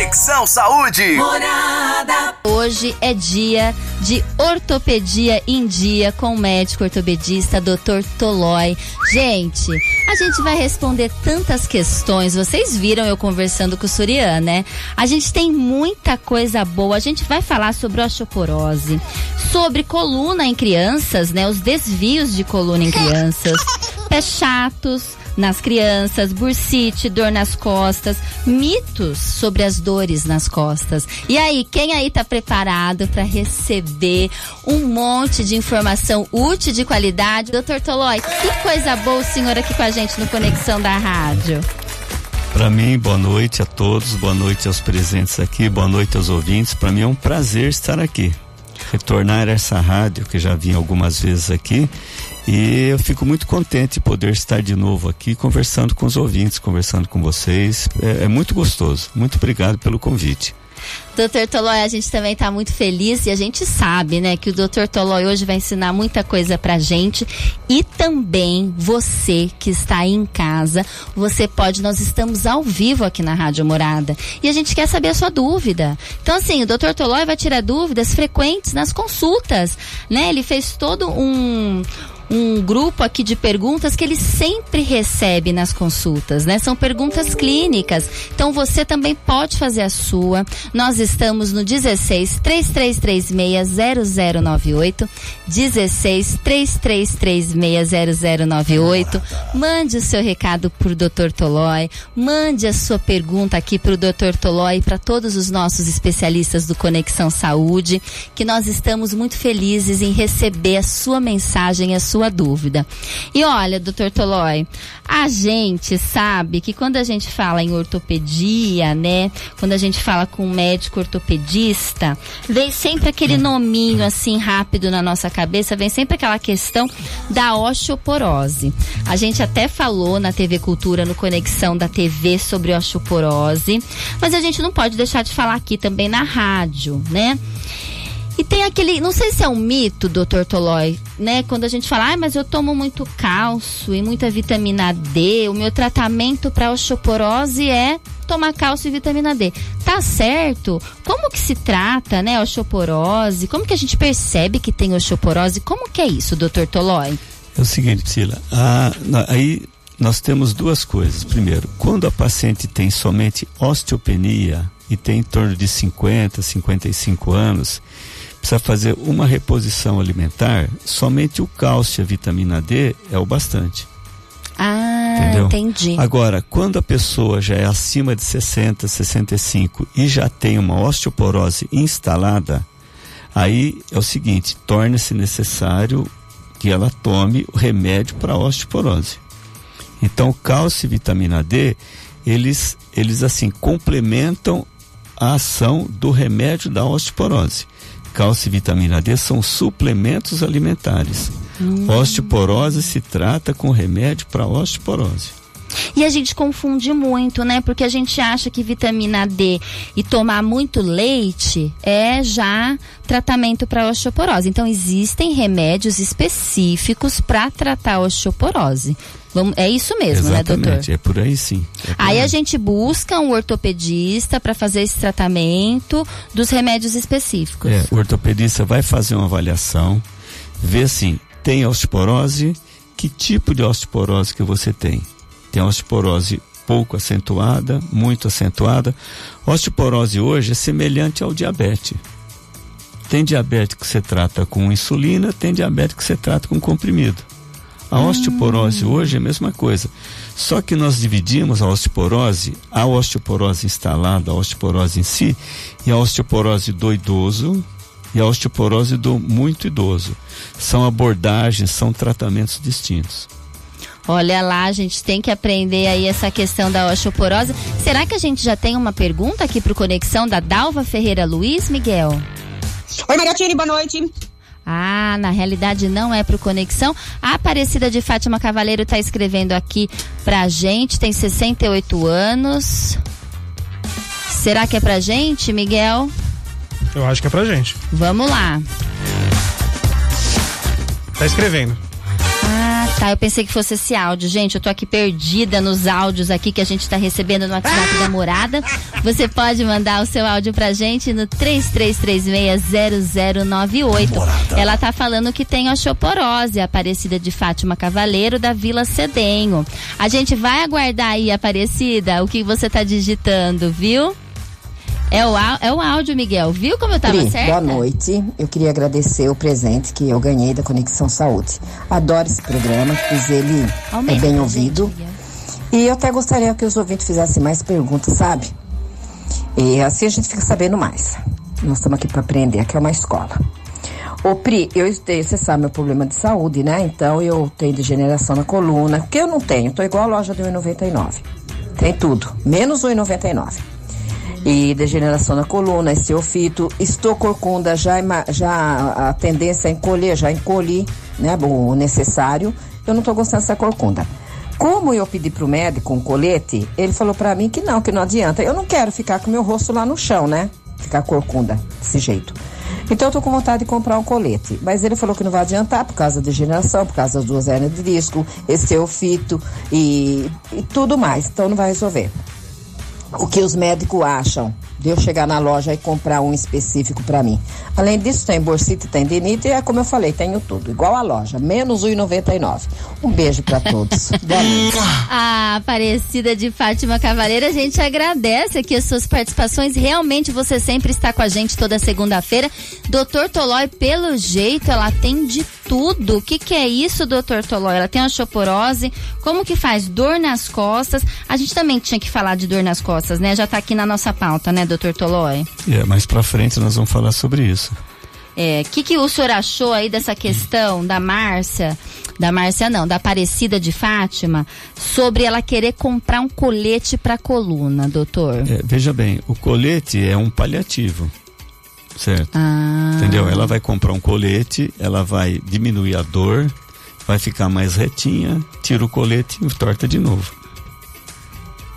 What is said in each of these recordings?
Conexão Saúde. Morada. Hoje é dia de ortopedia em dia com o médico ortopedista Dr. Tolói. Gente, a gente vai responder tantas questões. Vocês viram eu conversando com o Surian, né? A gente tem muita coisa boa. A gente vai falar sobre osteoporose, sobre coluna em crianças, né? Os desvios de coluna em crianças, pés chatos nas crianças, bursite, dor nas costas, mitos sobre as dores nas costas. E aí, quem aí tá preparado para receber um monte de informação útil de qualidade? Doutor Tolói, que coisa boa o senhor aqui com a gente no Conexão da Rádio. Para mim, boa noite a todos, boa noite aos presentes aqui, boa noite aos ouvintes. Para mim é um prazer estar aqui. Retornar a essa rádio que já vim algumas vezes aqui e eu fico muito contente de poder estar de novo aqui conversando com os ouvintes, conversando com vocês. É, é muito gostoso. Muito obrigado pelo convite. Doutor Tolói, a gente também está muito feliz e a gente sabe, né, que o Doutor Tolói hoje vai ensinar muita coisa pra gente e também você que está aí em casa, você pode, nós estamos ao vivo aqui na Rádio Morada e a gente quer saber a sua dúvida. Então assim, o Doutor Tolói vai tirar dúvidas frequentes nas consultas, né? Ele fez todo um um grupo aqui de perguntas que ele sempre recebe nas consultas, né? São perguntas clínicas. Então você também pode fazer a sua. Nós estamos no 16 3336 0098 16 3336 0098. Mande o seu recado pro Dr. Tolói, mande a sua pergunta aqui pro Dr. Tolói e para todos os nossos especialistas do Conexão Saúde, que nós estamos muito felizes em receber a sua mensagem, a sua sua dúvida. E olha, doutor Tolói, a gente sabe que quando a gente fala em ortopedia, né? Quando a gente fala com um médico ortopedista, vem sempre aquele nominho assim rápido na nossa cabeça, vem sempre aquela questão da osteoporose. A gente até falou na TV Cultura, no Conexão da TV sobre osteoporose, mas a gente não pode deixar de falar aqui também na rádio, né? Tem aquele, não sei se é um mito, doutor Tolói, né? Quando a gente fala, ah, mas eu tomo muito cálcio e muita vitamina D, o meu tratamento para osteoporose é tomar cálcio e vitamina D. Tá certo? Como que se trata, né, osteoporose? Como que a gente percebe que tem osteoporose? Como que é isso, doutor Tolói? É o seguinte, Priscila, ah, aí nós temos duas coisas. Primeiro, quando a paciente tem somente osteopenia e tem em torno de 50, 55 anos, precisa fazer uma reposição alimentar, somente o cálcio e a vitamina D é o bastante. Ah, Entendeu? entendi. Agora, quando a pessoa já é acima de 60, 65 e já tem uma osteoporose instalada, aí é o seguinte, torna-se necessário que ela tome o remédio para osteoporose. Então, cálcio e vitamina D, eles, eles assim complementam a ação do remédio da osteoporose cálcio e vitamina D são suplementos alimentares. Hum. Osteoporose se trata com remédio para osteoporose. E a gente confunde muito, né? Porque a gente acha que vitamina D e tomar muito leite é já tratamento para osteoporose. Então existem remédios específicos para tratar a osteoporose. Vamos, é isso mesmo, Exatamente, né, doutor? É por aí sim. É por aí, aí, a gente busca um ortopedista para fazer esse tratamento dos remédios específicos. É, o ortopedista vai fazer uma avaliação, ver assim, tem osteoporose, que tipo de osteoporose que você tem? Tem osteoporose pouco acentuada, muito acentuada. Osteoporose hoje é semelhante ao diabetes. Tem diabetes que você trata com insulina, tem diabetes que você trata com comprimido. A osteoporose hum. hoje é a mesma coisa. Só que nós dividimos a osteoporose, a osteoporose instalada, a osteoporose em si, e a osteoporose do idoso e a osteoporose do muito idoso. São abordagens, são tratamentos distintos. Olha lá, a gente tem que aprender aí essa questão da osteoporose. Será que a gente já tem uma pergunta aqui para o Conexão da Dalva Ferreira Luiz, Miguel? Oi, Mariatine, boa noite. Ah, na realidade não é pro Conexão. A Aparecida de Fátima Cavaleiro está escrevendo aqui pra gente, tem 68 anos. Será que é pra gente, Miguel? Eu acho que é pra gente. Vamos lá. Tá escrevendo. Tá, eu pensei que fosse esse áudio. Gente, eu tô aqui perdida nos áudios aqui que a gente tá recebendo no WhatsApp da morada. Você pode mandar o seu áudio pra gente no 33360098. Ela tá falando que tem osteoporose, Aparecida de Fátima Cavaleiro, da Vila Cedenho. A gente vai aguardar aí, Aparecida, o que você tá digitando, viu? É o, é o áudio, Miguel. Viu como eu tava Pri, certa? Boa noite. Eu queria agradecer o presente que eu ganhei da Conexão Saúde. Adoro esse programa, pois ele Aumenta é bem ouvido. gente. E eu até gostaria que os ouvintes fizessem mais perguntas, sabe? E assim a gente fica sabendo mais. Nós estamos aqui para aprender, aqui é uma escola. Ô Pri, eu tenho, você sabe meu problema de saúde, né? Então eu tenho degeneração na coluna, que eu não tenho, tô igual a loja de 1,99. Tem tudo, menos 1,99. E degeneração na coluna, esteofito, estou corcunda, já, já a tendência é encolher, já encolhi, né? O necessário. Eu não tô gostando dessa corcunda. Como eu pedi pro médico um colete, ele falou pra mim que não, que não adianta. Eu não quero ficar com meu rosto lá no chão, né? Ficar corcunda desse jeito. Então eu tô com vontade de comprar um colete. Mas ele falou que não vai adiantar por causa da degeneração, por causa das duas hernias de disco, esteofito e, e tudo mais. Então não vai resolver o que os médicos acham de eu chegar na loja e comprar um específico para mim. Além disso, tem bursite, tem denite e é como eu falei, tenho tudo, igual a loja, menos 1,99. Um beijo para todos. Boa noite. A Aparecida de Fátima Cavaleira, a gente agradece aqui as suas participações. Realmente você sempre está com a gente toda segunda-feira. Doutor Tolói, pelo jeito, ela tem de tudo. O que, que é isso, doutor Tolói? Ela tem osteoporose, como que faz? Dor nas costas. A gente também tinha que falar de dor nas costas, né? Já tá aqui na nossa pauta, né, doutor Tolói? É, mais pra frente nós vamos falar sobre isso. É, o que, que o senhor achou aí dessa questão da Márcia, da Márcia não, da Aparecida de Fátima, sobre ela querer comprar um colete para coluna, doutor? É, veja bem, o colete é um paliativo, certo? Ah, Entendeu? Ela vai comprar um colete, ela vai diminuir a dor, vai ficar mais retinha, tira o colete e torta de novo.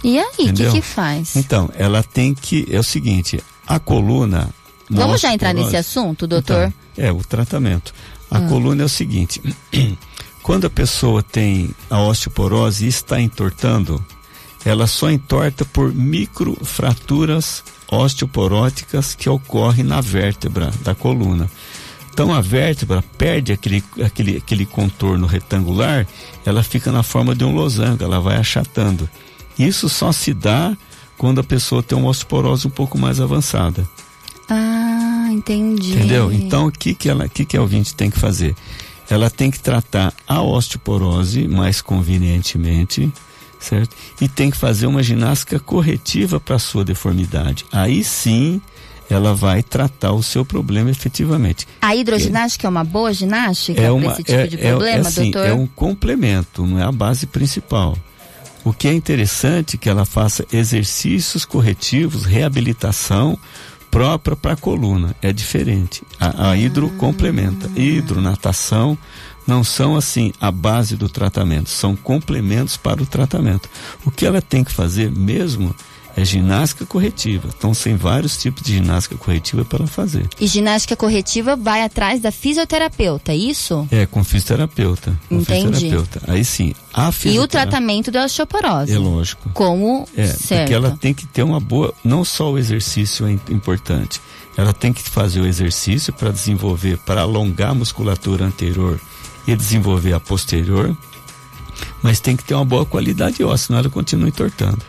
E aí, o que que faz? Então, ela tem que. É o seguinte, a coluna. na Vamos já entrar nesse assunto, doutor? Então, é, o tratamento. A Ah. coluna é o seguinte: quando a pessoa tem a osteoporose e está entortando, ela só entorta por microfraturas osteoporóticas que ocorrem na vértebra da coluna. Então a vértebra perde aquele, aquele, aquele contorno retangular, ela fica na forma de um losango, ela vai achatando. Isso só se dá quando a pessoa tem uma osteoporose um pouco mais avançada. Ah, entendi. Entendeu? Então, o que que ela, o que que a ouvinte tem que fazer? Ela tem que tratar a osteoporose mais convenientemente, certo? E tem que fazer uma ginástica corretiva para sua deformidade. Aí sim, ela vai tratar o seu problema efetivamente. A hidroginástica é uma boa ginástica É para esse tipo é, de é- problema, é assim, doutor? é um complemento, não é a base principal. O que é interessante é que ela faça exercícios corretivos, reabilitação própria para a coluna. É diferente. A, a hidro complementa. Hidro, natação não são assim a base do tratamento, são complementos para o tratamento. O que ela tem que fazer mesmo é ginástica corretiva. Então, tem vários tipos de ginástica corretiva para ela fazer. E ginástica corretiva vai atrás da fisioterapeuta, é isso? É, com fisioterapeuta. Com Entendi. fisioterapeuta. Aí sim, a E o tratamento da osteoporose. É lógico. Como É, certo. porque ela tem que ter uma boa. Não só o exercício é im- importante. Ela tem que fazer o exercício para desenvolver, para alongar a musculatura anterior e desenvolver a posterior. Mas tem que ter uma boa qualidade óssea, senão ela continua entortando.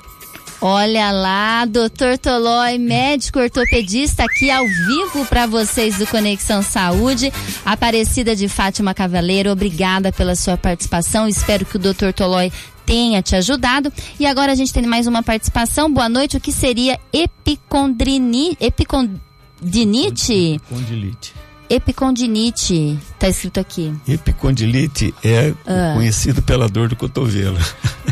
Olha lá, doutor Tolói, médico ortopedista aqui ao vivo para vocês do Conexão Saúde. Aparecida de Fátima Cavaleiro, obrigada pela sua participação. Espero que o doutor Tolói tenha te ajudado. E agora a gente tem mais uma participação. Boa noite. O que seria epicondrini... epicondinite? Condilite. Epicondinite. Tá escrito aqui. Epicondilite é Ah. conhecido pela dor do cotovelo.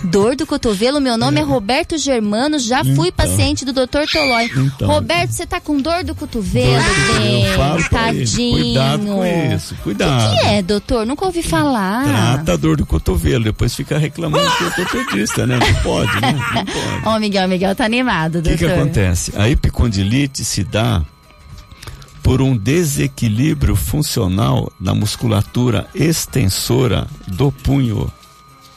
Dor do cotovelo, meu nome é, Roberto Germano, já fui Então. paciente do Dr. Tolói. Então. Roberto, você tá com dor do cotovelo, bem? Eu falo Tadinho. cuidado com isso, cuidado. O que é, doutor? Nunca ouvi falar. Trata a dor do cotovelo, depois fica reclamando que é ortopedista, né? Não pode, né? Não pode. Ó, o Miguel, Miguel tá animado, O doutor. que, que acontece? A epicondilite se dá por um desequilíbrio funcional da musculatura extensora do punho.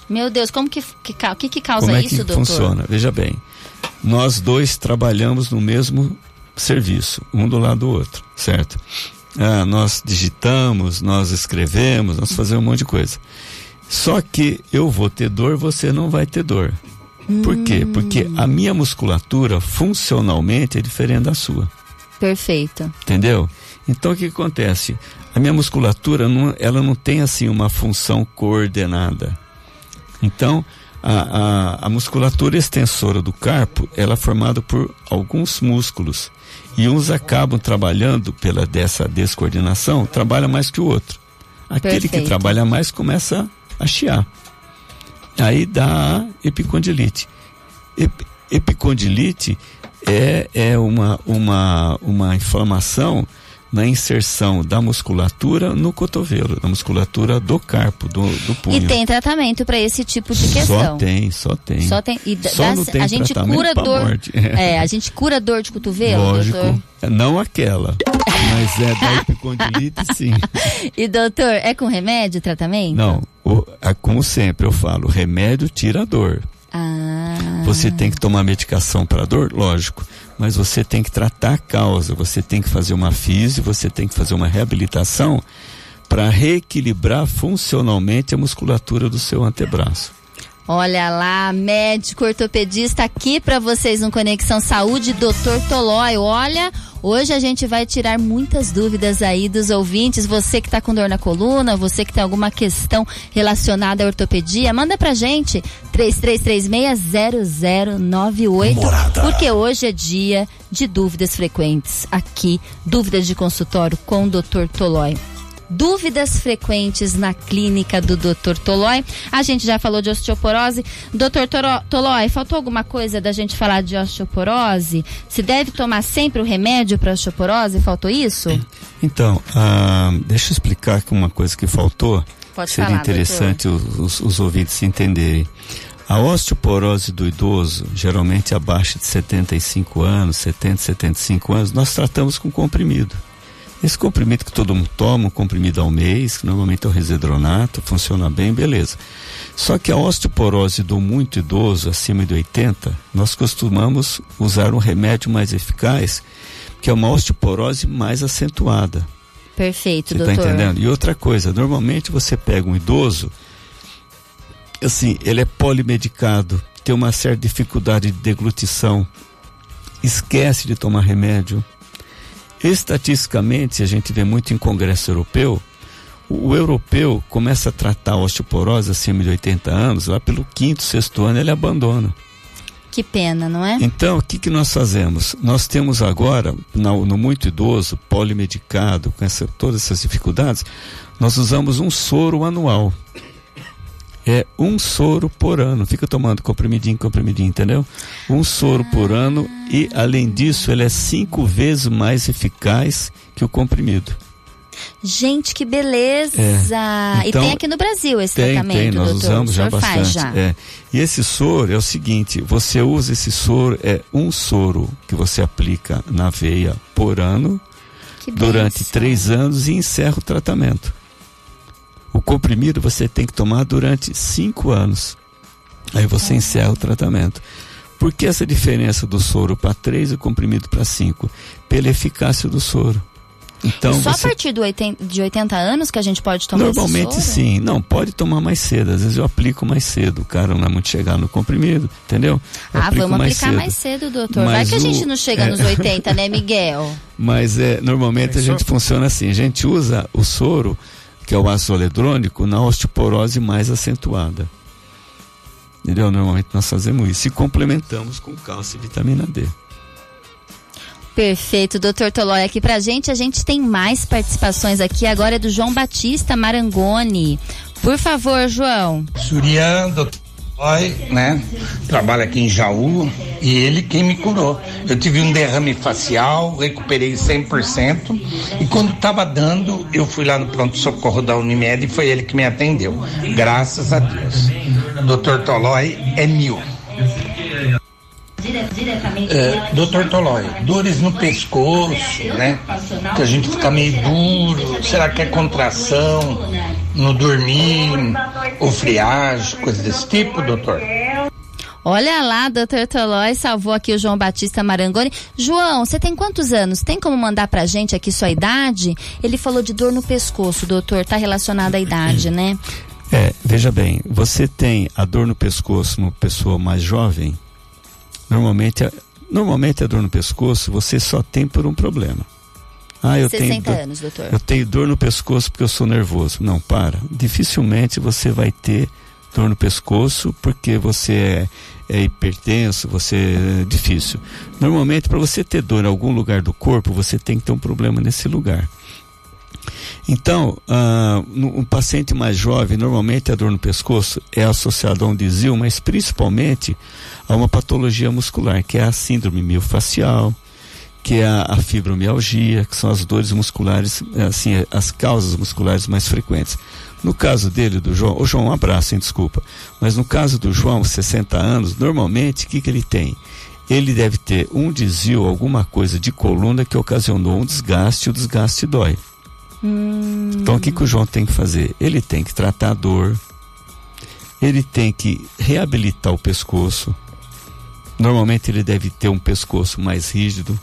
Meu Deus, como que, que, que, que causa como é isso, que doutor? funciona? Veja bem, nós dois trabalhamos no mesmo serviço, um do lado do outro, certo? Ah, nós digitamos, nós escrevemos, nós fazemos um monte de coisa. Só que eu vou ter dor, você não vai ter dor. Por quê? Porque a minha musculatura funcionalmente é diferente da sua. Perfeito. Entendeu? Então o que acontece? A minha musculatura não, ela não tem assim uma função coordenada. Então a, a, a musculatura extensora do carpo ela é formada por alguns músculos e uns acabam trabalhando pela dessa descoordenação trabalha mais que o outro. Aquele Perfeito. que trabalha mais começa a chiar. Aí dá a epicondilite. Ep, epicondilite é, é uma, uma, uma inflamação na inserção da musculatura no cotovelo, na musculatura do carpo, do, do punho. E tem tratamento para esse tipo de questão. Só tem, só tem. Só tem. E Só dá- não tem a gente cura dor. morte. É, a gente cura dor de cotovelo, Lógico. doutor. Não aquela, mas é da epicondilite sim. E doutor, é com remédio o tratamento? Não, o, é como sempre eu falo, remédio tira a dor. Ah. Você tem que tomar medicação para dor, lógico, mas você tem que tratar a causa, você tem que fazer uma físio, você tem que fazer uma reabilitação para reequilibrar funcionalmente a musculatura do seu antebraço. Olha lá, médico ortopedista aqui para vocês no Conexão Saúde, Dr. Tolói. Olha, hoje a gente vai tirar muitas dúvidas aí dos ouvintes. Você que tá com dor na coluna, você que tem alguma questão relacionada à ortopedia, manda pra gente 33360098, porque hoje é dia de dúvidas frequentes aqui, dúvidas de consultório com o Dr. Tolói dúvidas frequentes na clínica do Dr. Tolói. A gente já falou de osteoporose. Dr. Tolói, faltou alguma coisa da gente falar de osteoporose? Se deve tomar sempre o remédio para osteoporose? Faltou isso? Então, ah, deixa eu explicar aqui uma coisa que faltou. Pode Seria falar, interessante os, os, os ouvintes entenderem. A osteoporose do idoso, geralmente abaixo de 75 anos, 70, 75 anos, nós tratamos com comprimido. Esse comprimido que todo mundo toma, um comprimido ao mês, que normalmente é o resedronato, funciona bem, beleza. Só que a osteoporose do muito idoso, acima de 80, nós costumamos usar um remédio mais eficaz, que é uma osteoporose mais acentuada. Perfeito, Você está doutor. entendendo? E outra coisa, normalmente você pega um idoso, assim, ele é polimedicado, tem uma certa dificuldade de deglutição, esquece de tomar remédio. Estatisticamente, a gente vê muito em congresso europeu, o, o europeu começa a tratar a osteoporose acima de 80 anos, lá pelo quinto, sexto ano ele abandona. Que pena, não é? Então, o que, que nós fazemos? Nós temos agora, no, no muito idoso, polimedicado, com essa, todas essas dificuldades, nós usamos um soro anual. É um soro por ano. Fica tomando comprimidinho, comprimidinho, entendeu? Um soro por ano e, além disso, ele é cinco vezes mais eficaz que o comprimido. Gente, que beleza! e Então, tem aqui no Brasil esse Tem, tratamento, tem, nós doutor. usamos já bastante. faz já. É. E esse soro é o seguinte: você usa esse soro, é um soro que você aplica na veia por ano, Que durante bênção. três anos e encerra o tratamento. O comprimido você tem que tomar durante cinco anos. Aí você Ah. encerra o tratamento. Por que essa diferença do soro para três e o comprimido para cinco? Pela eficácia do soro. Então Só você a partir do 80 de 80 anos que a gente pode tomar Normalmente esse soro? sim. Não, pode tomar mais cedo. Às vezes eu aplico mais cedo. O cara não é muito chegado no comprimido, entendeu? Eu Ah, vamos aplicar mais cedo, doutor. Vai Mas que a gente o- não chega é. nos 80, né, Miguel? Mas é, normalmente a gente funciona assim. A gente usa o soro, que é o ácido oledrônico, na osteoporose mais acentuada. Entendeu? Normalmente nós fazemos isso. E complementamos com cálcio e vitamina D. Perfeito, doutor Tolói aqui pra gente. A gente tem mais participações aqui. Agora é do João Batista Marangoni. Por favor, João. Surian, doutor Roy, né? Trabalha aqui em Jaú e ele quem me curou. Eu tive um derrame facial, recuperei 100% e quando estava dando, eu fui lá no pronto-socorro da Unimed e foi ele que me atendeu. Graças a Deus. Doutor Tolói é mil. É, doutor Tolói, dores no pescoço, né? Que a gente fica meio duro. Será que é contração no dormir ou friagem, coisa desse tipo, doutor? Olha lá, doutor Tolói salvou aqui o João Batista Marangoni. João, você tem quantos anos? Tem como mandar pra gente aqui sua idade? Ele falou de dor no pescoço, doutor. Tá relacionado à idade, né? É, veja bem, você tem a dor no pescoço numa pessoa mais jovem, normalmente, a, normalmente a dor no pescoço você só tem por um problema. Ah, eu 60 tenho dor, anos, doutor. Eu tenho dor no pescoço porque eu sou nervoso. Não, para. Dificilmente você vai ter dor no pescoço porque você é, é hipertenso, você é difícil. Normalmente, para você ter dor em algum lugar do corpo, você tem que ter um problema nesse lugar. Então, uh, um paciente mais jovem, normalmente a dor no pescoço é associada a um desvio, mas principalmente a uma patologia muscular, que é a síndrome miofascial, que é a, a fibromialgia, que são as dores musculares, assim, as causas musculares mais frequentes. No caso dele, do João, o João, um abraço, hein, desculpa, mas no caso do João, 60 anos, normalmente, o que, que ele tem? Ele deve ter um desvio, alguma coisa de coluna que ocasionou um desgaste, e o desgaste dói. Hum. Então o que, que o João tem que fazer? Ele tem que tratar a dor, ele tem que reabilitar o pescoço. Normalmente ele deve ter um pescoço mais rígido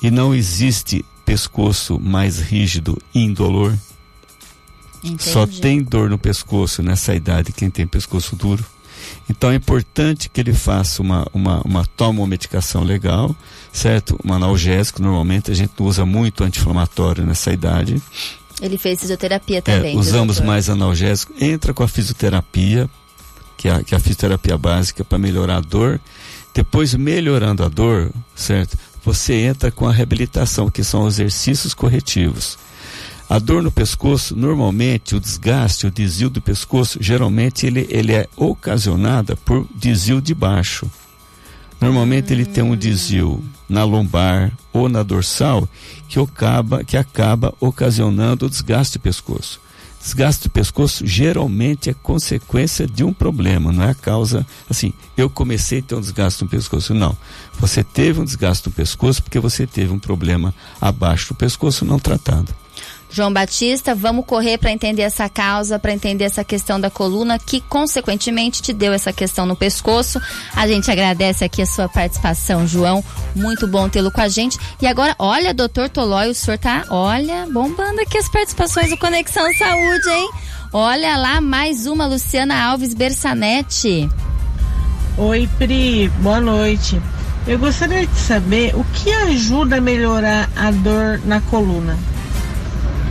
e não existe pescoço mais rígido e indolor. Entendi. Só tem dor no pescoço nessa idade quem tem pescoço duro. Então é importante que ele faça uma, uma, uma toma uma medicação legal, certo? Um analgésico, normalmente a gente usa muito anti-inflamatório nessa idade. Ele fez fisioterapia também. É, usamos doutor. mais analgésico. Entra com a fisioterapia, que é a, que é a fisioterapia básica, para melhorar a dor. Depois, melhorando a dor, certo? Você entra com a reabilitação, que são exercícios corretivos. A dor no pescoço, normalmente, o desgaste, o desvio do pescoço, geralmente ele, ele é ocasionada por desvio de baixo. Normalmente ele tem um desvio na lombar ou na dorsal que acaba, que acaba ocasionando o desgaste do pescoço. Desgaste do pescoço geralmente é consequência de um problema, não é a causa. Assim, eu comecei a ter um desgaste no pescoço. Não. Você teve um desgaste no pescoço porque você teve um problema abaixo do pescoço não tratado. João Batista, vamos correr para entender essa causa, para entender essa questão da coluna, que consequentemente te deu essa questão no pescoço. A gente agradece aqui a sua participação, João. Muito bom tê-lo com a gente. E agora, olha, doutor Tolói, o senhor tá, olha, bombando aqui as participações do Conexão Saúde, hein? Olha lá, mais uma, Luciana Alves Bersanetti. Oi, Pri, boa noite. Eu gostaria de saber o que ajuda a melhorar a dor na coluna.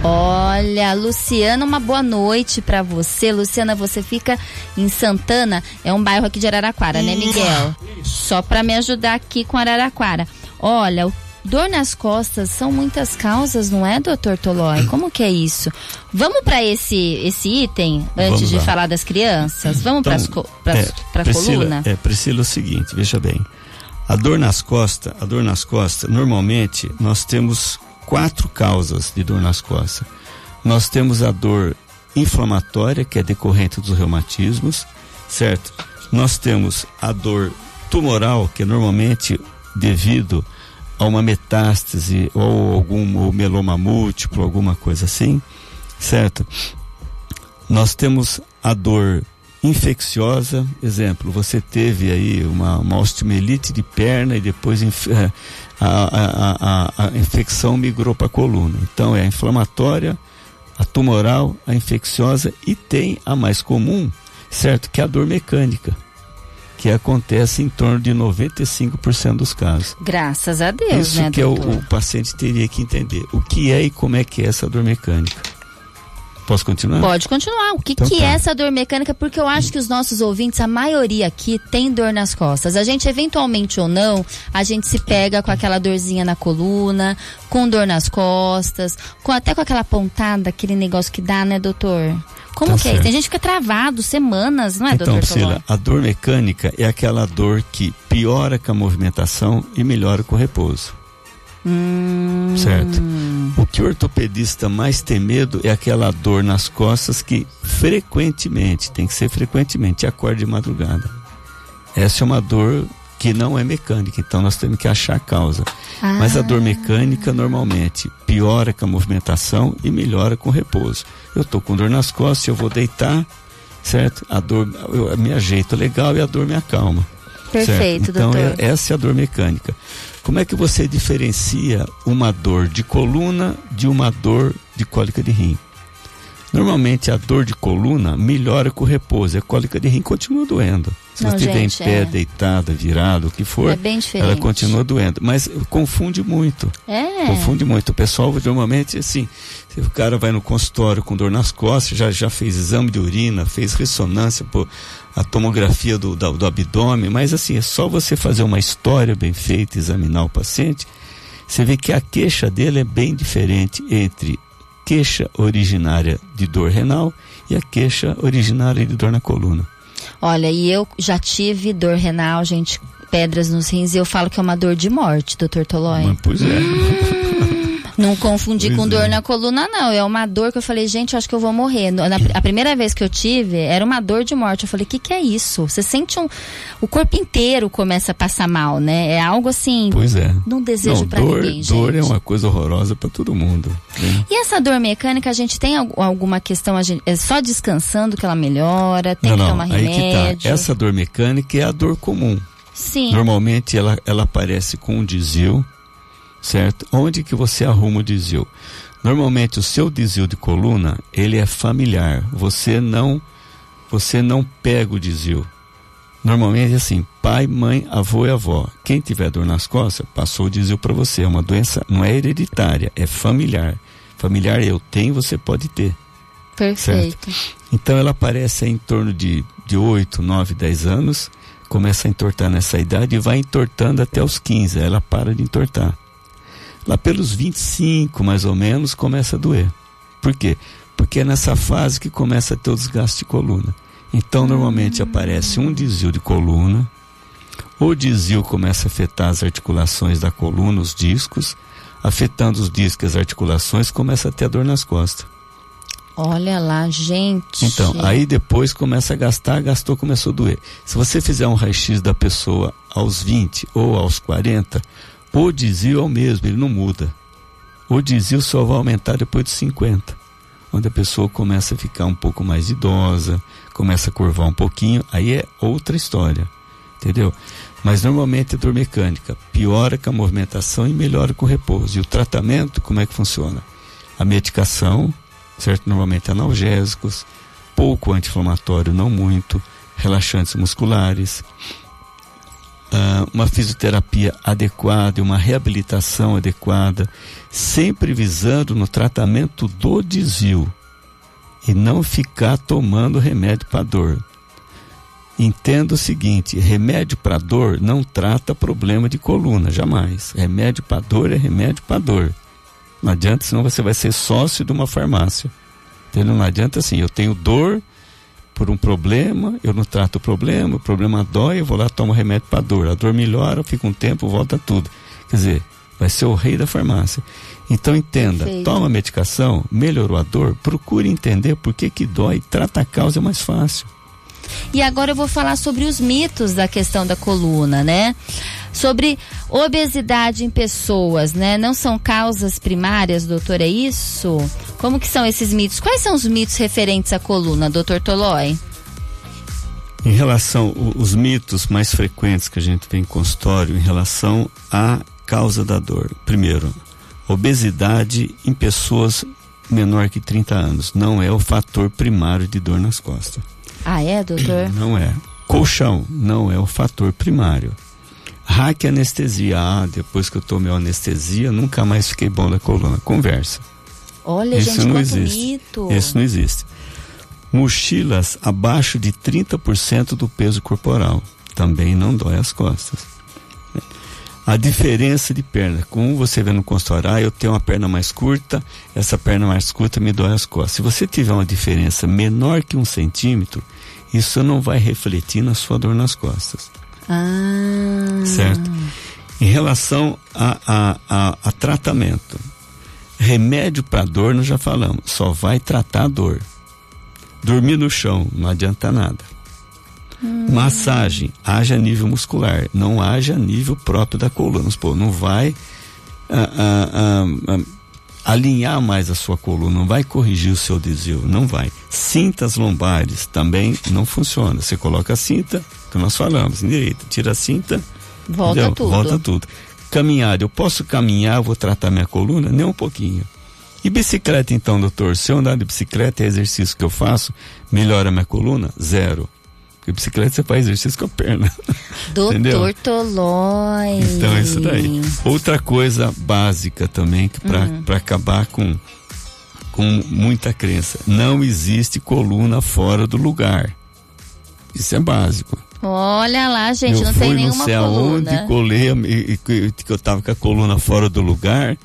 Olha, Luciana, uma boa noite para você. Luciana, você fica em Santana, é um bairro aqui de Araraquara, né, Miguel? Só para me ajudar aqui com Araraquara. Olha, dor nas costas são muitas causas, não é, doutor Tolói? Como que é isso? Vamos para esse esse item antes Vamos de lá. falar das crianças? Vamos então, para é, a coluna? É, Priscila, é o seguinte, veja bem. A dor nas costas, a dor nas costas, normalmente nós temos quatro causas de dor nas costas. Nós temos a dor inflamatória, que é decorrente dos reumatismos, certo? Nós temos a dor tumoral, que é normalmente devido a uma metástase ou algum ou meloma múltiplo, alguma coisa assim, certo? Nós temos a dor infecciosa, exemplo, você teve aí uma, uma osteomielite de perna e depois eh, a, a, a, a infecção migrou para a coluna. Então é a inflamatória, a tumoral, a infecciosa e tem a mais comum, certo? Que é a dor mecânica, que acontece em torno de 95% dos casos. Graças a Deus, Isso né, que é o, o paciente teria que entender. O que é e como é que é essa dor mecânica. Posso continuar? Pode continuar. O que, então, que tá. é essa dor mecânica? Porque eu acho que os nossos ouvintes, a maioria aqui, tem dor nas costas. A gente, eventualmente ou não, a gente se pega com aquela dorzinha na coluna, com dor nas costas, com até com aquela pontada, aquele negócio que dá, né, doutor? Como tá que certo. é? Tem gente que fica travado semanas, não é, então, doutor? Priscila, a dor mecânica é aquela dor que piora com a movimentação e melhora com o repouso. Hum. Certo? O que o ortopedista mais tem medo é aquela dor nas costas que frequentemente, tem que ser frequentemente, acorda de madrugada. Essa é uma dor que não é mecânica, então nós temos que achar a causa. Ah. Mas a dor mecânica normalmente piora com a movimentação e melhora com o repouso. Eu estou com dor nas costas, eu vou deitar, certo? A dor eu me ajeito legal e a dor me acalma. Perfeito, certo? Então, doutor. É, essa é a dor mecânica. Como é que você diferencia uma dor de coluna de uma dor de cólica de rim? Normalmente a dor de coluna melhora com o repouso, a cólica de rim continua doendo. Se Não, você estiver em pé, é. deitada, virado, o que for, É ela continua doendo. Mas confunde muito. É. Confunde muito. O pessoal normalmente assim, se o cara vai no consultório com dor nas costas, já, já fez exame de urina, fez ressonância, pô, a tomografia do, do, do abdômen, mas assim, é só você fazer uma história bem feita, examinar o paciente, você vê que a queixa dele é bem diferente entre queixa originária de dor renal e a queixa originária de dor na coluna. Olha, e eu já tive dor renal, gente, pedras nos rins, e eu falo que é uma dor de morte, doutor Tolói. Mas, pois é. Não confundi Pois com dor é. na coluna, não. É uma dor que eu falei, gente, eu acho que eu vou morrer. Na- a primeira vez que eu tive, era uma dor de morte. Eu falei, o que, que é isso? Você sente um. O corpo inteiro começa a passar mal, né? É algo assim. Pois é. Não desejo Não, pra dor, ninguém, dor é gente. uma coisa horrorosa para todo mundo. né? E essa dor mecânica, a gente tem al- alguma questão? A gente, é só descansando que ela melhora? Tem não, que não, tomar aí remédio? que tá. Essa dor mecânica é a dor comum. Sim. Normalmente ela, ela aparece com um desvio, certo? Onde que você arruma o desvio? Normalmente o seu desvio de coluna, ele é familiar. Você não você não pega o desvio. Normalmente é assim, pai, mãe, avô e avó. Quem tiver dor nas costas, passou o desvio para você. É uma doença, não é hereditária, é familiar. Familiar eu tenho, você pode ter. Perfeito. Então ela aparece em torno de, de 8, 9, 10 anos, começa a entortar nessa idade e vai entortando até os 15, aí ela para de entortar. Lá pelos 25, mais ou menos, começa a doer. Por quê? Porque é nessa fase que começa a ter o desgaste de coluna. Então normalmente aparece um desvio de coluna, o desvio começa a afetar as articulações da coluna, os discos, afetando os discos e as articulações, começa a ter dor nas costas. Olha lá, gente. Então, aí depois começa a gastar, gastou, começou a doer. Se você fizer um raio-x da pessoa aos 20 ou aos 40, o desvio é o mesmo, ele não muda. O desvio só vai aumentar depois dos 50, onde a pessoa começa a ficar um pouco mais idosa, começa a curvar um pouquinho, aí é outra história, entendeu? Mas normalmente é dor mecânica, piora com a movimentação e melhora com o repouso. E o tratamento, como é que funciona? A medicação, certo? Normalmente analgésicos, pouco anti-inflamatório, não muito, relaxantes musculares, ah, uma fisioterapia adequada e uma reabilitação adequada, sempre visando no tratamento do desvio e não ficar tomando remédio para dor. Entenda o seguinte: remédio para dor não trata problema de coluna, jamais. Remédio para dor é remédio para dor. Não adianta, senão você vai ser sócio de uma farmácia. Entendeu? Não adianta assim, eu tenho dor por um problema, eu não trato o problema, o problema dói, eu vou lá tomo remédio para dor. A dor melhora, fica um tempo, volta tudo. Quer dizer, vai ser o rei da farmácia. Então entenda, Perfeito. toma a medicação, melhorou a dor, procure entender por que que dói, trata a causa é mais fácil. E agora eu vou falar sobre os mitos da questão da coluna, né? Sobre obesidade em pessoas, né? Não são causas primárias, doutor, é isso? Como que são esses mitos? Quais são os mitos referentes à coluna, doutor Tolói? Em relação os mitos mais frequentes que a gente vê em consultório em relação à causa da dor. Primeiro, obesidade em pessoas menor que 30 anos não é o fator primário de dor nas costas. Ah, é, doutor? Não é. Colchão não é o fator primário. Raque anestesia. Ah, depois que eu tomei a anestesia, nunca mais fiquei bom da coluna. Conversa. Olha, Isso gente, não existe. mito. Isso não existe. Mochilas abaixo de 30% do peso corporal. Também não dói as costas. A diferença de perna, como você vê no consultório, ah, eu tenho uma perna mais curta, essa perna mais curta me dói as costas. Se você tiver uma diferença menor que um centímetro, isso não vai refletir na sua dor nas costas. Ah. Certo? Em relação a, a, a, a tratamento, remédio para dor nós já falamos, só vai tratar a dor. Dormir no chão não adianta nada. Massagem, haja nível muscular, não haja nível próprio da coluna. Pô, não vai ah, ah, ah, ah, alinhar mais a sua coluna, não vai corrigir o seu desvio, não vai. Cintas lombares também não funciona. Você coloca a cinta, que nós falamos, direita, tira a cinta, Volta entendeu? tudo. Volta tudo. Caminhar, eu posso caminhar, vou tratar minha coluna? Nem um pouquinho. E bicicleta então, doutor? Se eu andar de bicicleta, é exercício que eu faço, melhora minha coluna? Zero. Porque bicicleta você faz exercício com a perna. Doutor Tolói. Então é isso daí. Outra coisa básica também, para acabar com, com muita crença. Não existe coluna fora do lugar. Isso é básico. Olha lá, gente, eu não fui tem não nenhuma sei coluna. aonde, colei, a- e- e- que que eu tava com a coluna fora do lugar,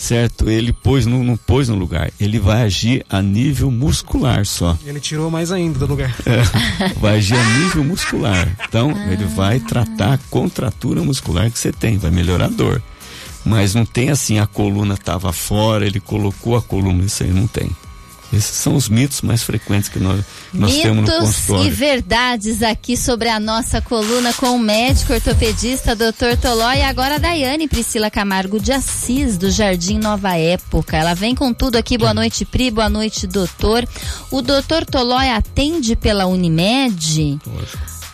certo? Ele pôs, no, não pôs no lugar. Ele vai agir a nível muscular só. Ele tirou mais ainda do lugar. É, vai agir a nível muscular. Então, ele vai tratar a contratura muscular que você tem, vai melhorar a dor. Mas não tem assim, a coluna estava fora, ele colocou a coluna, isso aí não tem. Esses são os mitos mais frequentes que nós, nós temos no Mitos e consultório. verdades aqui sobre a nossa coluna com o médico ortopedista Dr. Toló e agora a Daiane Priscila Camargo de Assis, do Jardim Nova Época. Ela vem com tudo aqui. Boa noite, Pri. Boa noite, doutor. O doutor Tolói atende pela Unimed?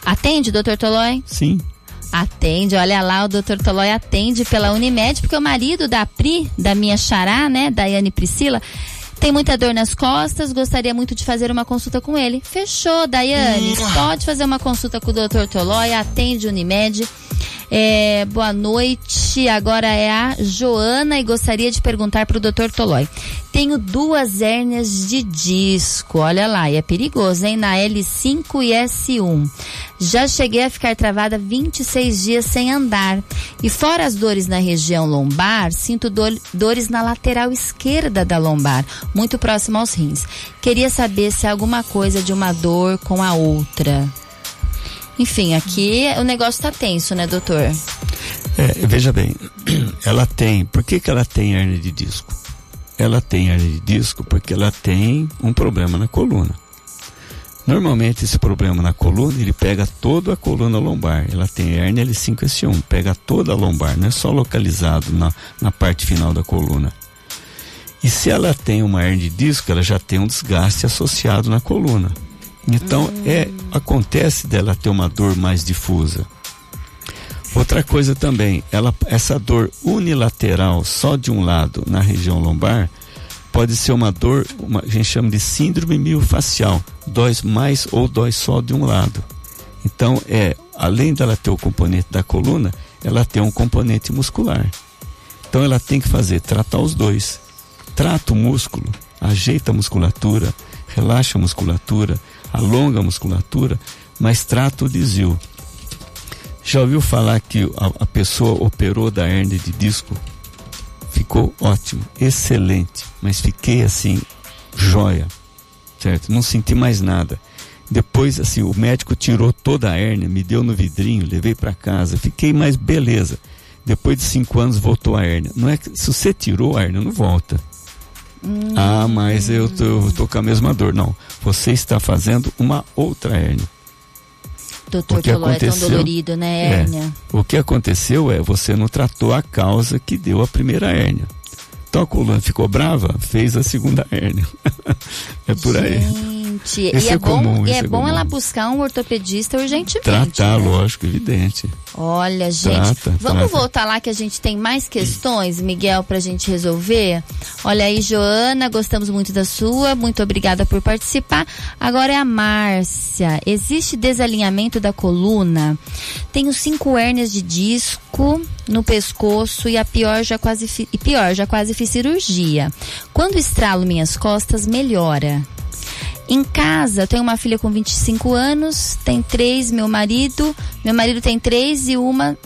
Atende, doutor Tolói? Sim. Atende, olha lá, o doutor Tolói atende pela Unimed, porque o marido da Pri, da minha xará, né, Daiane Priscila, tem muita dor nas costas, gostaria muito de fazer uma consulta com ele. Fechou, Daiane. Pode fazer uma consulta com o doutor Tolói, atende Unimed. É, boa noite, agora é a Joana e gostaria de perguntar para o doutor Tolói. Tenho duas hérnias de disco, olha lá, e é perigoso, hein? Na L5 e S1. Já cheguei a ficar travada 26 dias sem andar. E fora as dores na região lombar, sinto dor- dores na lateral esquerda da lombar, muito próximo aos rins. Queria saber se há alguma coisa de uma dor com a outra. Enfim, aqui o negócio tá tenso, né, doutor? É, veja bem, ela tem. Por que, que ela tem hernia de disco? Ela tem hernia de disco porque ela tem um problema na coluna. Normalmente esse problema na coluna, ele pega toda a coluna lombar. Ela tem hernia L5S1, pega toda a lombar, não é só localizado na, na parte final da coluna. E se ela tem uma hernia de disco, ela já tem um desgaste associado na coluna. Então, é acontece dela ter uma dor mais difusa. Outra coisa também, ela, essa dor unilateral só de um lado na região lombar pode ser uma dor, uma, a gente chama de síndrome miofacial, dói mais ou dói só de um lado. Então é, além dela ter o componente da coluna, ela tem um componente muscular. Então ela tem que fazer tratar os dois. Trata o músculo, ajeita a musculatura, relaxa a musculatura, alonga a musculatura, mas trata o desvio. Já ouviu falar que a, a pessoa operou da hernia de disco? Ficou ótimo, excelente, mas fiquei assim, joia, certo? Não senti mais nada. Depois, assim, o médico tirou toda a hérnia, me deu no vidrinho, levei para casa, fiquei mais beleza. Depois de cinco anos voltou a hérnia. Não é que se você tirou a hérnia, não volta. Ah, mas eu tô, eu tô com a mesma dor. Não, você está fazendo uma outra hérnia. Doutor O que Toló é tão aconteceu- dolorido, né, É. hérnia? O que aconteceu é você não tratou a causa que deu a primeira hérnia. Então a coluna ficou brava, fez a segunda hérnia. é por aí. Esse e é, é bom, comum, e é é bom comum. ela buscar um ortopedista urgentemente. Tratar, né? lógico, evidente. Olha, gente, Trata, vamos trata. voltar lá que a gente tem mais questões, Miguel, pra gente resolver. Olha aí, Joana, gostamos muito da sua, muito obrigada por participar. Agora é a Márcia. Existe desalinhamento da coluna? Tenho cinco hérnias de disco no pescoço e a pior já quase e pior, já quase fiz cirurgia. Quando estralo minhas costas, melhora. Em casa, eu tenho uma filha com 25 anos, tem três, meu marido, meu marido tem três e uma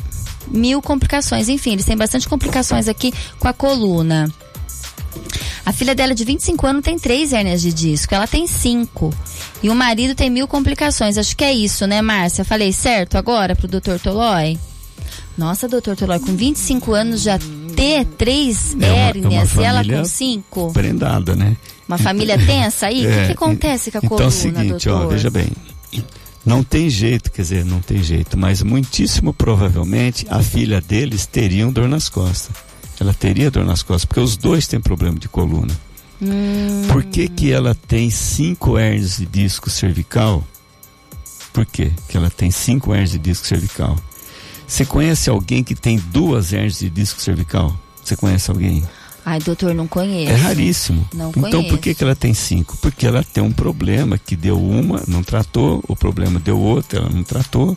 mil complicações. Enfim, eles têm bastante complicações aqui com a coluna. A filha dela de 25 anos tem três hérnias de disco, ela tem cinco. E o marido tem mil complicações. Acho que é isso, né, Márcia? Falei certo agora pro Dr. Tolói? Nossa, doutor Tolói, com 25 anos já ter três É é hérnias e ela com cinco? Prendada, né? Uma família tensa aí? O que, É, que acontece com a então coluna, é o seguinte, doutor? ó, veja bem. Não tem jeito, quer dizer, não tem jeito, mas muitíssimo provavelmente a filha deles teriam dor nas costas. Ela teria dor nas costas, porque os dois têm problema de coluna. Hum. Por que, que ela tem cinco hernias de disco cervical? Por quê que ela tem cinco hernias de disco cervical? Você conhece alguém que tem duas hernias de disco cervical? Você conhece alguém? Ai, doutor, não conheço. É raríssimo. Não então conheço. por que, que ela tem cinco? Porque ela tem um problema que deu uma, não tratou, o problema deu outra, ela não tratou.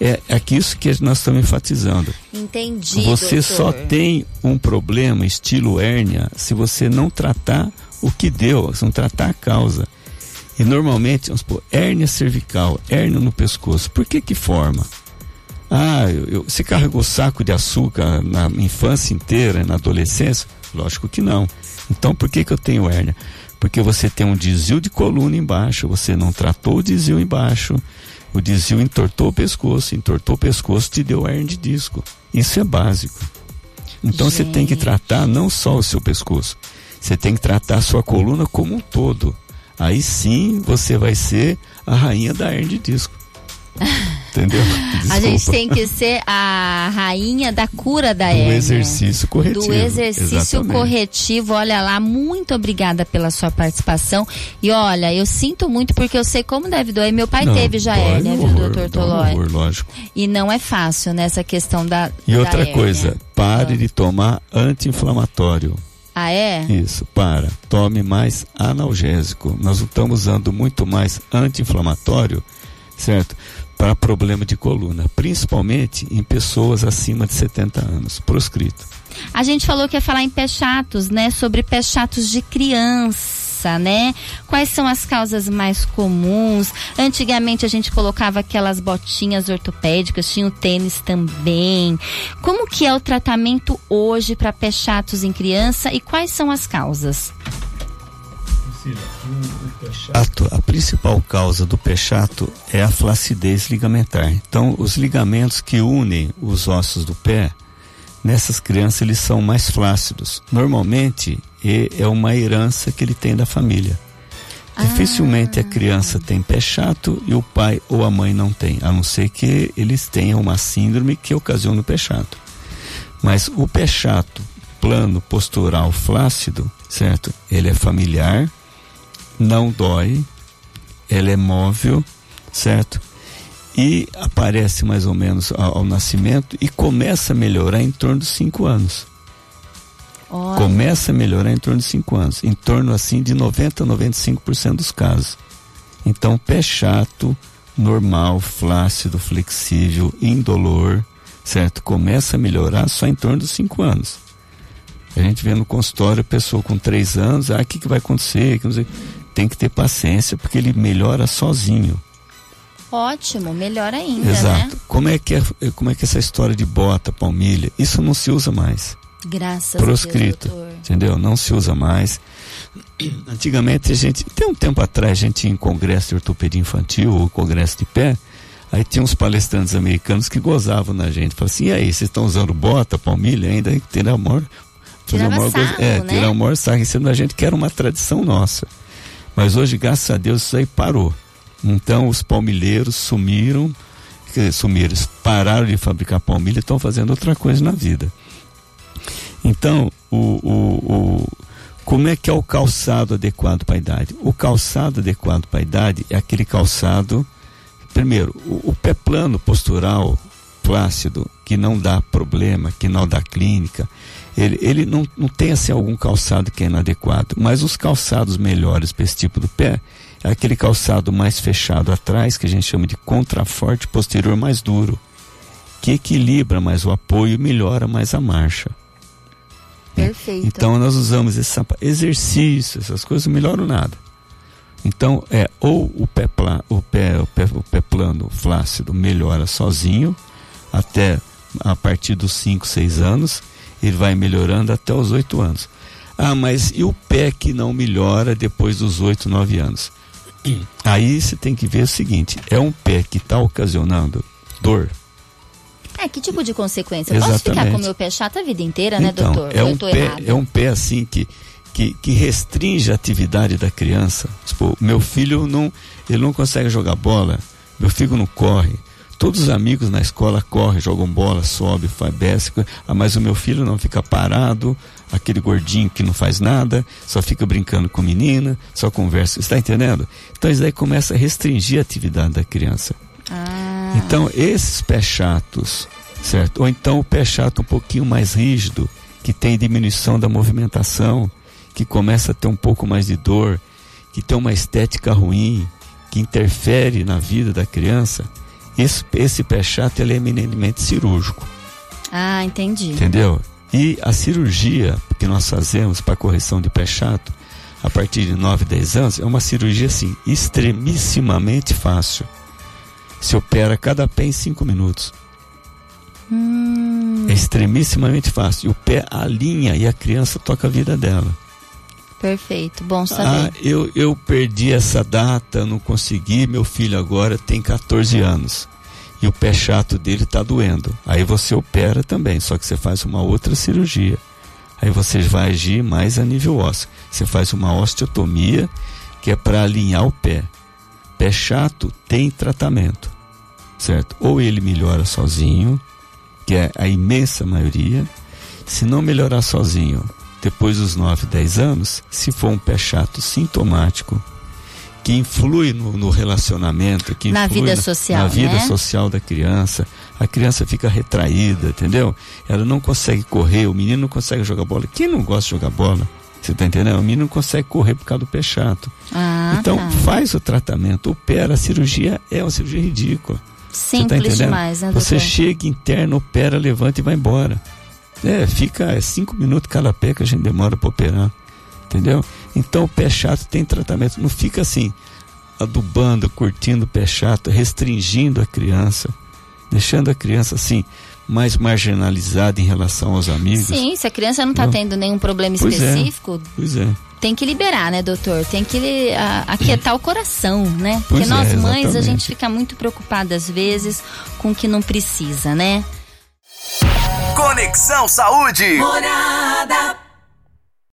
É, é isso que nós estamos enfatizando. Entendi. Você doutor. só tem um problema estilo hérnia se você não tratar o que deu, se não tratar a causa. E normalmente, vamos supor, hérnia cervical, hérnia no pescoço, por que que forma? Ah, eu, eu- você carregou saco de açúcar na infância inteira, na adolescência? Lógico que não. Então por que que eu tenho hérnia? Porque você tem um desvio de coluna embaixo, você não tratou o desvio embaixo, o desvio entortou o pescoço, entortou o pescoço, te deu hérnia de disco. Isso é básico. Então você tem que Gente. tratar não só o seu pescoço, você tem que tratar a sua coluna como um todo. Aí sim você vai ser a rainha da hérnia de disco. Entendeu? A gente Desculpa. tem que ser a rainha da cura da do hérnia. exercício corretivo. Do exercício Exatamente. corretivo. Olha lá, muito obrigada pela sua participação. E olha, eu sinto muito porque eu sei como deve doer. Meu pai Não, teve já hérnia, viu, doutor Tolói? lógico. E não é fácil nessa questão da. E da outra hérnia. coisa, pare de tomar anti-inflamatório. Ah, é? Isso, para. Tome mais analgésico. Nós estamos usando muito mais anti-inflamatório, certo? Para problema de coluna, principalmente em pessoas acima de 70 anos, proscrito. A gente falou que ia falar em pé chatos, né? Sobre pé chatos de criança, né? Quais são as causas mais comuns? Antigamente a gente colocava aquelas botinhas ortopédicas, tinha o tênis também. Como que é o tratamento hoje para pé chatos em criança e quais são as causas? Chato, a principal causa do pé chato é a flacidez ligamentar. Então, os ligamentos que unem os ossos do pé, nessas crianças eles são mais flácidos. Normalmente, e- é uma herança que ele tem da família. Dificilmente a criança tem pé chato e o pai ou a mãe não tem, a não ser que eles tenham uma síndrome que ocasiona o pé chato. Mas o pé chato, plano postural flácido, certo? Ele é familiar, não dói, ela é móvel, certo? E aparece mais ou menos ao, ao nascimento e começa a melhorar em torno dos 5 anos. Olha, Começa a melhorar em torno de 5 anos, em torno assim de 90 a 95% dos casos. Então, pé chato, normal, flácido, flexível, indolor, certo? Começa a melhorar só em torno dos 5 anos. A gente vê no consultório a pessoa com 3 anos, ah, o que, que vai acontecer? Tem que ter paciência, porque ele melhora sozinho. ótimo, melhor ainda, Exato. né? Como é, que é, como é que é essa história de bota, palmilha? Isso não se usa mais. Graças proscrito, a Deus, doutor. entendeu? Não se usa mais. Antigamente a gente, tem um tempo atrás a gente ia em congresso de ortopedia infantil ou congresso de pé, aí tinha uns palestrantes americanos que gozavam na gente, falavam assim, e aí, vocês estão usando bota, palmilha ainda, tirar o maior, fazer o maior gozo- sarro, é, né? tirar o maior sarro em cima da gente, que era uma tradição nossa. Mas hoje, graças a Deus, isso aí parou. Então os palmilheiros sumiram, sumiram, pararam de fabricar palmilha e estão fazendo outra coisa na vida. Então, o, o, o- como é que é o calçado adequado para a idade? O calçado adequado para a idade é aquele calçado, primeiro, o, o pé plano postural, plácido, que não dá problema, que não dá clínica, ele, ele não, não tem assim algum calçado que é inadequado, mas os calçados melhores para esse tipo do pé é aquele calçado mais fechado atrás, que a gente chama de contraforte posterior mais duro, que equilibra mais o apoio e melhora mais a marcha. Perfeito. Então nós usamos esse sapato. Exercício, essas coisas não melhoram nada. Então é ou o pé, pla, o pé, o pé, o pé plano flácido melhora sozinho até a partir dos 5, 6 anos, ele vai melhorando até os 8 anos. Ah, mas e o pé que não melhora depois dos 8, 9 anos? Aí você tem que ver o seguinte: é um pé que está ocasionando dor. É, que tipo de consequência? Eu Posso ficar Exatamente. com o meu pé chato a vida inteira, né, então, doutor? É um, pé, errado? é um pé assim que, que, que restringe a atividade da criança. Tipo, meu filho não, ele não consegue jogar bola meu filho não corre. Todos os amigos na escola correm, jogam bola, sobe, faz bésico, ah, mas o meu filho não fica parado, aquele gordinho que não faz nada, só fica brincando com menina, só conversa. Está entendendo? Então isso daí começa a restringir a atividade da criança. Ah. Então, esses pés chatos, certo? Ou então o pé chato um pouquinho mais rígido, que tem diminuição da movimentação, que começa a ter um pouco mais de dor, que tem uma estética ruim, que interfere na vida da criança, esse, esse pé chato ele é eminentemente cirúrgico. Ah, entendi. Entendeu? E a cirurgia que nós fazemos para correção de pé chato, a partir de 9, 10 anos, é uma cirurgia assim, extremissimamente fácil. Se opera cada pé em 5 minutos. Hum, É extremissimamente fácil. E o pé alinha e a criança toca a vida dela. Perfeito. Bom Ah, saber. eu, eu perdi essa data, não consegui. Meu filho agora tem 14 anos. E o pé chato dele está doendo. Aí você opera também, só que você faz uma outra cirurgia. Aí você vai agir mais a nível ósseo. Você faz uma osteotomia, que é para alinhar o pé. Pé chato tem tratamento, certo? Ou ele melhora sozinho, que é a imensa maioria. Se não melhorar sozinho, depois dos 9, 10 anos, se for um pé chato sintomático, que influi no, no relacionamento, que Na influi vida na- social, na vida né? social da criança, a criança fica retraída, entendeu? Ela não consegue correr, o menino não consegue jogar bola. Quem não gosta de jogar bola? Você tá entendendo? O menino não consegue correr por causa do pé chato. Ah, então, tá. faz o tratamento, opera. A cirurgia é uma cirurgia ridícula. Tá Simples entendendo? demais, né, Você chega, interna, opera, levanta e vai embora. É, fica é, cinco minutos cada pé que a gente demora para operar. Entendeu? Então o pé chato tem tratamento. Não fica assim, adubando, curtindo o pé chato, restringindo a criança, deixando a criança assim, mais marginalizada em relação aos amigos. Sim, se a criança não está tendo nenhum problema Pois é. específico, Pois é. tem que liberar, né, doutor? Tem que a, aquietar o coração, né? Porque Pois é, nós mães, a gente fica muito preocupada às vezes com o que não precisa, né? Conexão Saúde. Morada.